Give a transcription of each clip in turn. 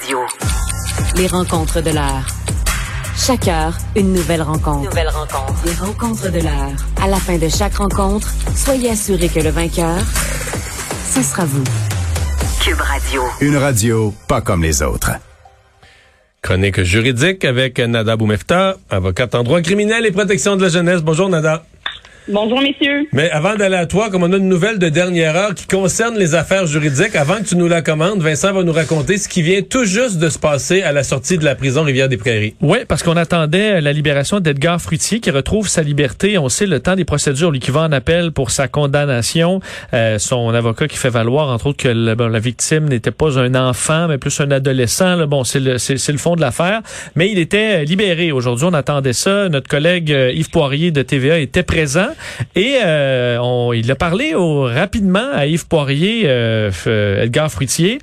Radio. Les rencontres de l'heure. Chaque heure, une nouvelle rencontre. Nouvelle rencontre. Les rencontres de l'heure. À la fin de chaque rencontre, soyez assurés que le vainqueur, ce sera vous. Cube Radio. Une radio pas comme les autres. Chronique juridique avec Nada Boumefta, avocate en droit criminel et protection de la jeunesse. Bonjour Nada. Bonjour, messieurs. Mais avant d'aller à toi, comme on a une nouvelle de dernière heure qui concerne les affaires juridiques, avant que tu nous la commandes, Vincent va nous raconter ce qui vient tout juste de se passer à la sortie de la prison Rivière-des-Prairies. Oui, parce qu'on attendait la libération d'Edgar Fruitier qui retrouve sa liberté. On sait le temps des procédures, lui qui va en appel pour sa condamnation. Euh, son avocat qui fait valoir, entre autres, que le- bon, la victime n'était pas un enfant, mais plus un adolescent. Là. Bon, c'est le, c'est, c'est le fond de l'affaire. Mais il était euh, libéré. Aujourd'hui, on attendait ça. Notre collègue euh, Yves Poirier de TVA était présent et euh, il a parlé au- rapidement à Yves Poirier, euh, euh, Edgar Fruitier.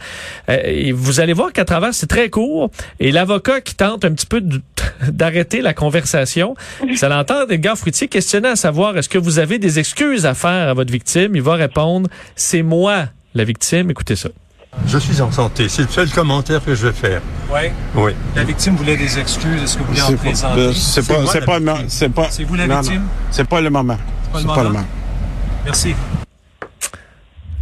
Et vous allez voir qu'à travers, c'est très court. Et l'avocat qui tente un petit peu d'arrêter la conversation, ça l'entend Edgar Fruitier questionner à savoir est-ce que vous avez des excuses à faire à votre victime? Il va répondre c'est moi la victime. Écoutez ça. Je suis en santé. C'est le seul commentaire que je vais faire. Ouais. Oui. La victime voulait des excuses. Est-ce que vous voulez en C'est pas, présenter? ben, c'est pas, c'est pas, le victime. moment. c'est pas, C'est vous la non, victime? C'est pas le moment. pas le C'est pas le moment? Merci.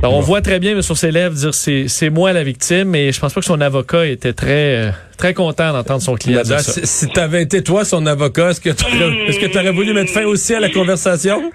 Alors, on voit très bien mais sur ses lèvres dire c'est c'est moi la victime. Et je pense pas que son avocat était très euh, très content d'entendre son client dire ça. si, si t'avais été toi son avocat, est-ce que t'aurais, est-ce que t'aurais voulu mettre fin aussi à la conversation?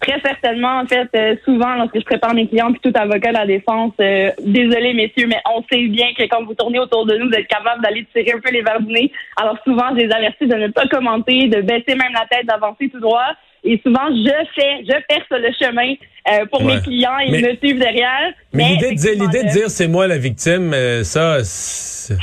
Très certainement, en fait, euh, souvent, lorsque je prépare mes clients, puis tout avocat de la défense, euh, désolé, messieurs, mais on sait bien que quand vous tournez autour de nous, vous êtes capable d'aller tirer un peu les verres du nez. Alors souvent, je les avertis de ne pas commenter, de baisser même la tête, d'avancer tout droit. Et souvent, je fais, je perce le chemin euh, pour Ouais. mes clients et Mais- ils me suivent derrière. Mais, l'idée de dire, effectivement, l'idée de dire c'est moi la victime, euh, ça, c'est-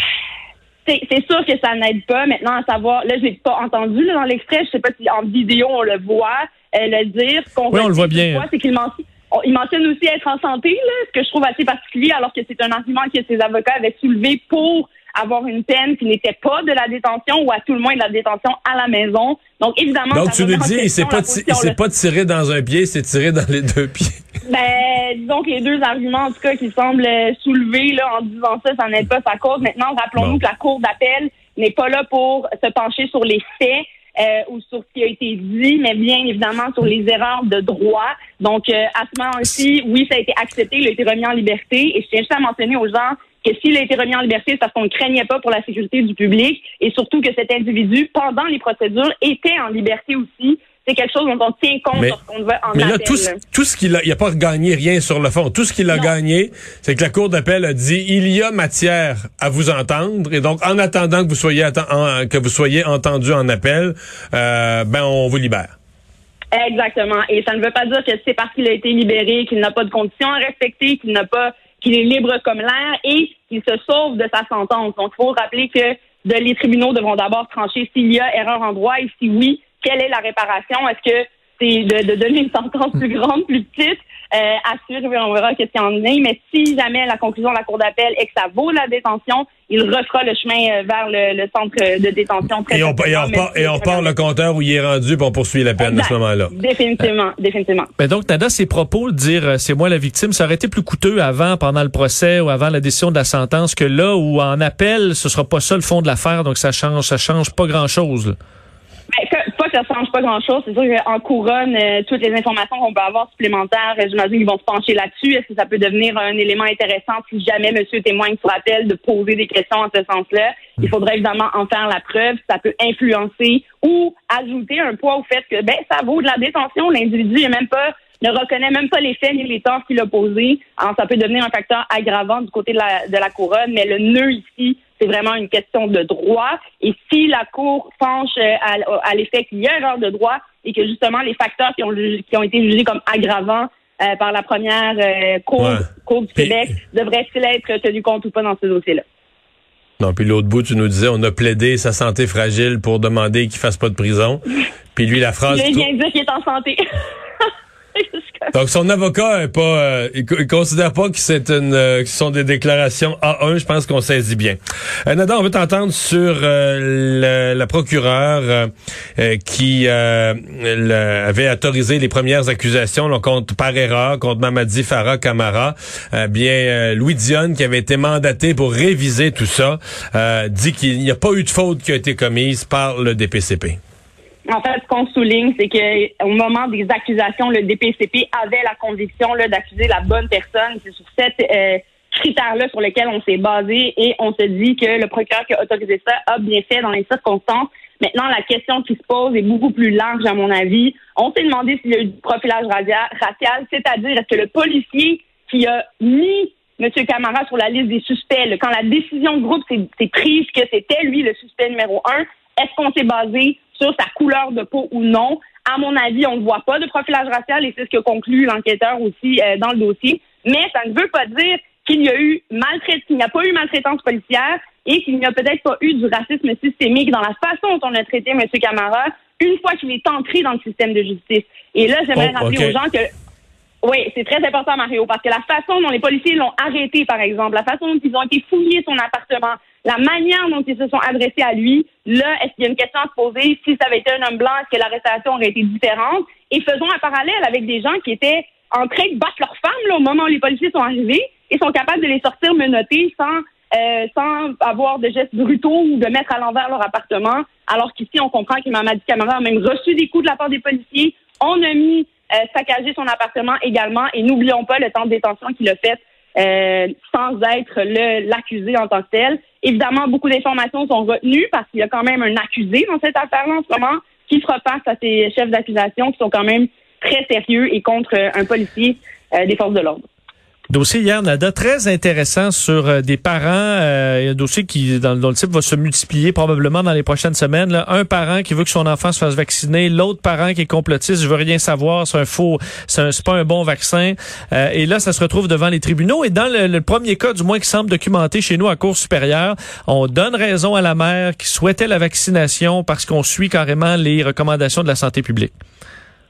sûr que ça n'aide pas. Maintenant, à savoir, là, je l'ai pas entendu là, dans l'extrait. Je sais pas si en vidéo on le voit le dire. Ce qu'on Oui, on le voit bien. C'est qu'il mentionne, on- il mentionne aussi être en santé, là, ce que je trouve assez particulier, alors que c'est un argument que ses avocats avaient soulevé pour avoir une peine qui n'était pas de la détention ou à tout le moins de la détention à la maison. Donc, évidemment, Donc tu nous dis, il s'est pas, il s'est pas tiré dans un pied, c'est tiré dans les deux pieds. Ben, disons que les deux arguments, en tout cas, qui semblent euh, soulever là, en disant ça, ça n'aide pas sa cause. Maintenant, rappelons-nous Bon. que la Cour d'appel n'est pas là pour se pencher sur les faits euh, ou sur ce qui a été dit, mais bien évidemment sur les erreurs de droit. Donc, euh, à ce moment-ci, oui, ça a été accepté, il a été remis en liberté. Et je tiens juste à mentionner aux gens que s'il a été remis en liberté, c'est parce qu'on ne craignait pas pour la sécurité du public et surtout que cet individu, pendant les procédures, était en liberté aussi. C'est quelque chose dont on tient compte Mais- lorsqu'on va en Mais là, appel. tout, ce- tout ce qu'il a, il a pas gagné rien sur le fond. Tout ce qu'il a Non. gagné, c'est que la Cour d'appel a dit, il y a matière à vous entendre. Et donc, en attendant que vous soyez, atten- en- que vous soyez entendu en appel, euh, ben, on vous libère. Exactement. Et ça ne veut pas dire que c'est parce qu'il a été libéré qu'il n'a pas de conditions à respecter, qu'il n'a pas, qu'il est libre comme l'air et qu'il se sauve de sa sentence. Donc, il faut rappeler que de- les tribunaux devront d'abord trancher s'il y a erreur en droit et si oui, quelle est la réparation? Est-ce que c'est de, de donner une sentence plus grande, plus petite? Euh, à suivre, on verra qu'est-ce qu'il y en est. Mais si jamais la conclusion de la Cour d'appel est que ça vaut la détention, il refera le chemin euh, vers le, le centre de détention. très Et on, et même et on repart le compteur où il est rendu, puis on poursuit la peine à ce moment-là. Définitivement, définitivement. Ben donc, Nada, ses propos, de dire euh, c'est moi la victime, ça aurait été plus coûteux avant, pendant le procès ou avant la décision de la sentence que là où en appel, ce sera pas ça le fond de l'affaire, donc ça change, ça change pas grand-chose. Ben, que- ça change pas grand-chose. C'est sûr qu'en couronne, euh, toutes les informations qu'on peut avoir supplémentaires, euh, j'imagine qu'ils vont se pencher là-dessus. Est-ce que ça peut devenir un élément intéressant si jamais monsieur témoigne sur appel de poser des questions en ce sens-là? Il faudrait évidemment en faire la preuve. Ça peut influencer ou ajouter un poids au fait que ben ça vaut de la détention. L'individu est même pas ne reconnaît même pas les faits ni les torts qu'il a posés. Alors, ça peut devenir un facteur aggravant du côté de la, de la couronne, mais le nœud ici, c'est vraiment une question de droit. Et si la Cour penche euh, à, à l'effet qu'il y a erreur de droit et que justement les facteurs qui ont, qui ont été jugés comme aggravants euh, par la première euh, cour, cour, du Québec devraient-ils être tenus compte ou pas dans ce dossier-là? Non, puis l'autre bout, tu nous disais, on a plaidé sa santé fragile pour demander qu'il fasse pas de prison. Puis lui, la phrase... Il vient dire qu'il est en santé. Donc son avocat est pas, euh, il, considère pas que c'est une, euh, que ce sont des déclarations A1. Je pense qu'on saisit bien. Euh, on veut t'entendre sur euh, la procureure qui avait autorisé les premières accusations contre par erreur contre Mamadi Farah Camara. bien Louis Dionne qui avait été mandaté pour réviser tout ça dit qu'il n'y a pas eu de faute qui a été commise par le DPCP. En fait, ce qu'on souligne, c'est qu'au moment des accusations, le DPCP avait la conviction d'accuser la bonne personne. C'est sur cette euh, critère-là sur lequel on s'est basé et on se dit que le procureur qui a autorisé ça a bien fait dans les circonstances. Maintenant, la question qui se pose est beaucoup plus large, à mon avis. On s'est demandé s'il y a eu du profilage racial, c'est-à-dire est-ce que le policier qui a mis M. Camara sur la liste des suspects, quand la décision de groupe s'est prise que c'était lui le suspect numéro un, est-ce qu'on s'est basé sur sa couleur de peau ou non. À mon avis, on ne voit pas de profilage racial et c'est ce que conclut l'enquêteur aussi euh, dans le dossier. Mais ça ne veut pas dire qu'il y a eu maltraitance, qu'il n'y a pas eu maltraitance policière et qu'il n'y a peut-être pas eu du racisme systémique dans la façon dont on a traité M. Camara une fois qu'il est entré dans le système de justice. Et là, j'aimerais oh, rappeler aux gens que oui, c'est très important, Mario, parce que la façon dont les policiers l'ont arrêté, par exemple, la façon dont ils ont été fouillés son appartement, la manière dont ils se sont adressés à lui, là, est-ce qu'il y a une question à se poser? Si ça avait été un homme blanc, est-ce que l'arrestation aurait été différente? Et faisons un parallèle avec des gens qui étaient en train de battre leurs femmes au moment où les policiers sont arrivés et sont capables de les sortir menottés sans euh, sans avoir de gestes brutaux ou de mettre à l'envers leur appartement. Alors qu'ici, on comprend que Mamadi Camara a même reçu des coups de la part des policiers. On a mis euh, saccager son appartement également. Et n'oublions pas le temps de détention qu'il a fait euh, sans être l'accusé en tant que tel. Évidemment, beaucoup d'informations sont retenues parce qu'il y a quand même un accusé dans cette affaire-là en ce moment qui fera face à ces chefs d'accusation qui sont quand même très sérieux et contre un policier euh, des forces de l'ordre. Dossier hier, Nada, très intéressant sur euh, des parents. Euh, un dossier qui, dans, le type va se multiplier probablement dans les prochaines semaines. Là. Un parent qui veut que son enfant se fasse vacciner, l'autre parent qui est complotiste, je veux rien savoir, c'est un faux, c'est pas un bon vaccin. Euh, et là, ça se retrouve devant les tribunaux. Et dans le, le, premier cas, du moins qui semble documenté chez nous à Cour supérieure, on donne raison à la mère qui souhaitait la vaccination parce qu'on suit carrément les recommandations de la santé publique.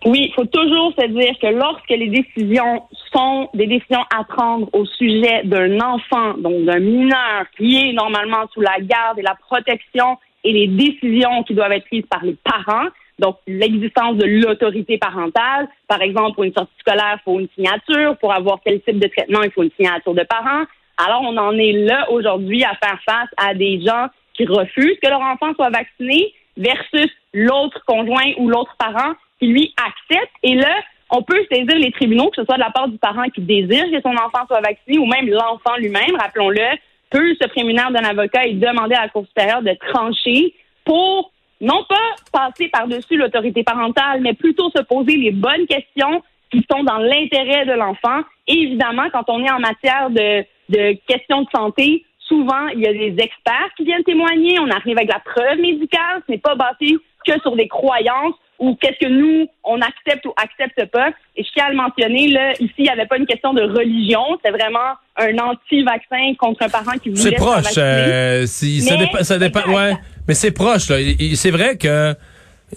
Oui, il faut toujours se dire que lorsque les décisions sont des décisions à prendre au sujet d'un enfant, donc d'un mineur qui est normalement sous la garde et la protection et les décisions qui doivent être prises par les parents, donc l'existence de l'autorité parentale, par exemple pour une sortie scolaire, il faut une signature, pour avoir quel type de traitement, il faut une signature de parents. Alors on en est là aujourd'hui à faire face à des gens qui refusent que leur enfant soit vacciné versus l'autre conjoint ou l'autre parent qui lui accepte. Et là, on peut saisir les tribunaux, que ce soit de la part du parent qui désire que son enfant soit vacciné ou même l'enfant lui-même, rappelons-le, peut se prémunir d'un avocat et demander à la Cour supérieure de trancher pour non pas passer par-dessus l'autorité parentale, mais plutôt se poser les bonnes questions qui sont dans l'intérêt de l'enfant. Évidemment, quand on est en matière de, de questions de santé, souvent, il y a des experts qui viennent témoigner. On arrive avec la preuve médicale. Ce n'est pas basé que sur des croyances ou qu'est-ce que nous, on accepte ou accepte pas. Et je tiens à le mentionner, là, ici, il n'y avait pas une question de religion, c'est vraiment un anti-vaccin contre un parent qui voulait C'est proche, euh, si, ça dépend, ça dépend, ouais, mais c'est proche, là. C'est vrai que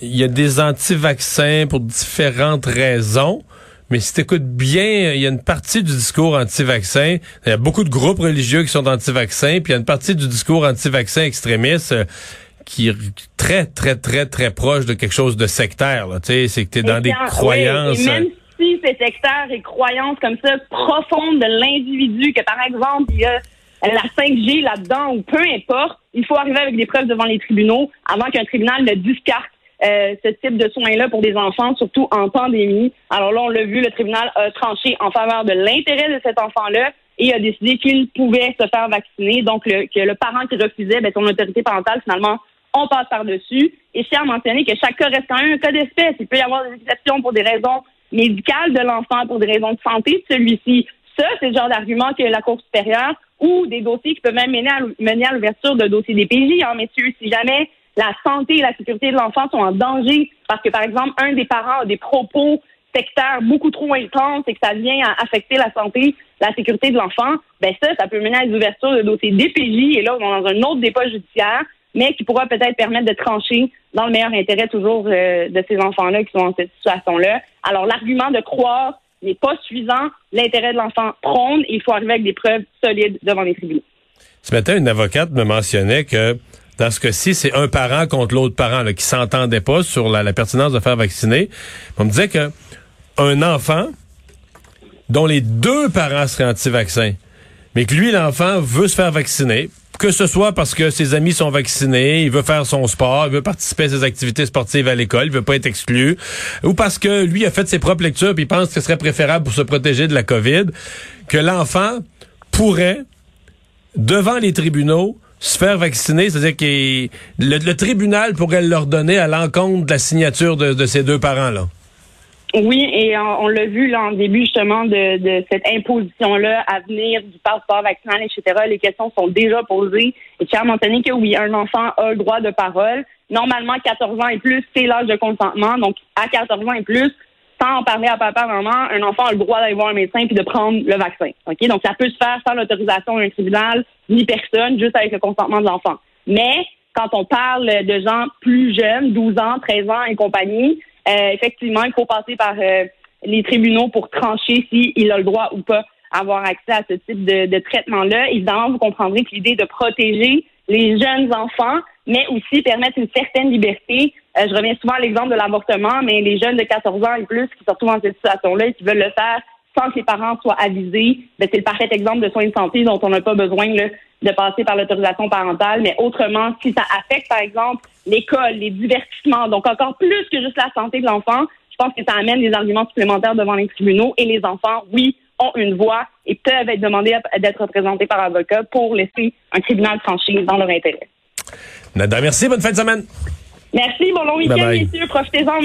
il y a des anti-vaccins pour différentes raisons. Mais si tu écoutes bien, il y a une partie du discours anti-vaccin. Il y a beaucoup de groupes religieux qui sont anti-vaccins, puis il y a une partie du discours anti-vaccin extrémiste qui est très, très, très, très proche de quelque chose de sectaire. Tu sais, c'est que tu es dans des croyances. et même si c'est sectaire et croyances comme ça profondes de l'individu, que par exemple, il y a la 5G là-dedans ou peu importe, il faut arriver avec des preuves devant les tribunaux avant qu'un tribunal ne discarte euh, ce type de soins-là pour des enfants, surtout en pandémie. Alors là, on l'a vu, le tribunal a tranché en faveur de l'intérêt de cet enfant-là et a décidé qu'il pouvait se faire vacciner. Donc, le, que le parent qui refusait, ben, son autorité parentale, finalement, on passe par-dessus. Et je tiens à mentionner que chaque cas reste quand même un cas d'espèce. Il peut y avoir des exceptions pour des raisons médicales de l'enfant, pour des raisons de santé de celui-ci. Ça, c'est le genre d'argument que la Cour supérieure ou des dossiers qui peuvent même mener à, l'ouverture de dossiers DPJ, hein, messieurs, si jamais la santé et la sécurité de l'enfant sont en danger parce que, par exemple, un des parents a des propos sectaires beaucoup trop intenses et que ça vient à affecter la santé, la sécurité de l'enfant, ben ça, ça peut mener à des ouvertures de dossiers DPJ et là, on est dans un autre dépôt judiciaire, mais qui pourra peut-être permettre de trancher dans le meilleur intérêt toujours euh, de ces enfants-là qui sont dans cette situation-là. Alors, l'argument de croire n'est pas suffisant. L'intérêt de l'enfant prône et il faut arriver avec des preuves solides devant les tribunaux. Ce matin, une avocate me mentionnait que dans ce cas-ci, c'est un parent contre l'autre parent là, qui s'entendait pas sur la, pertinence de faire vacciner. On me disait que un enfant dont les deux parents seraient anti-vaccins, mais que lui, l'enfant, veut se faire vacciner, que ce soit parce que ses amis sont vaccinés, il veut faire son sport, il veut participer à ses activités sportives à l'école, il veut pas être exclu, ou parce que lui a fait ses propres lectures puis il pense que ce serait préférable pour se protéger de la COVID, que l'enfant pourrait, devant les tribunaux, se faire vacciner, c'est-à-dire que le, tribunal pourrait leur donner à l'encontre de la signature de, de ces deux parents-là. Oui, et on, l'a vu là, en début justement de, de cette imposition-là à venir du passeport vaccinal, etc. Les questions sont déjà posées. Et tiens à mentionner que oui, un enfant a le droit de parole. Normalement, 14 ans et plus, c'est l'âge de consentement. Donc, à 14 ans et plus, sans en parler à papa, maman, un enfant a le droit d'aller voir un médecin puis de prendre le vaccin. Ok, Donc, ça peut se faire sans l'autorisation d'un tribunal ni personne, juste avec le consentement de l'enfant. Mais quand on parle de gens plus jeunes, 12 ans, 13 ans et compagnie, effectivement, il faut passer par euh, les tribunaux pour trancher s'il a le droit ou pas avoir accès à ce type de, traitement-là. Évidemment, vous comprendrez que l'idée de protéger les jeunes enfants, mais aussi permettre une certaine liberté. Euh, je reviens souvent à l'exemple de l'avortement, mais les jeunes de 14 ans et plus qui se retrouvent dans cette situation-là et qui veulent le faire sans que les parents soient avisés, ben, c'est le parfait exemple de soins de santé dont on n'a pas besoin de passer par l'autorisation parentale. Mais autrement, si ça affecte, par exemple, l'école, les divertissements, donc encore plus que juste la santé de l'enfant, je pense que ça amène des arguments supplémentaires devant les tribunaux et les enfants, oui, ont une voix et peuvent être demandés d'être représentés par avocat pour laisser un tribunal trancher dans leur intérêt. Nada, merci. Bonne fin de semaine. Merci. Bon long week-end, messieurs. Profitez-en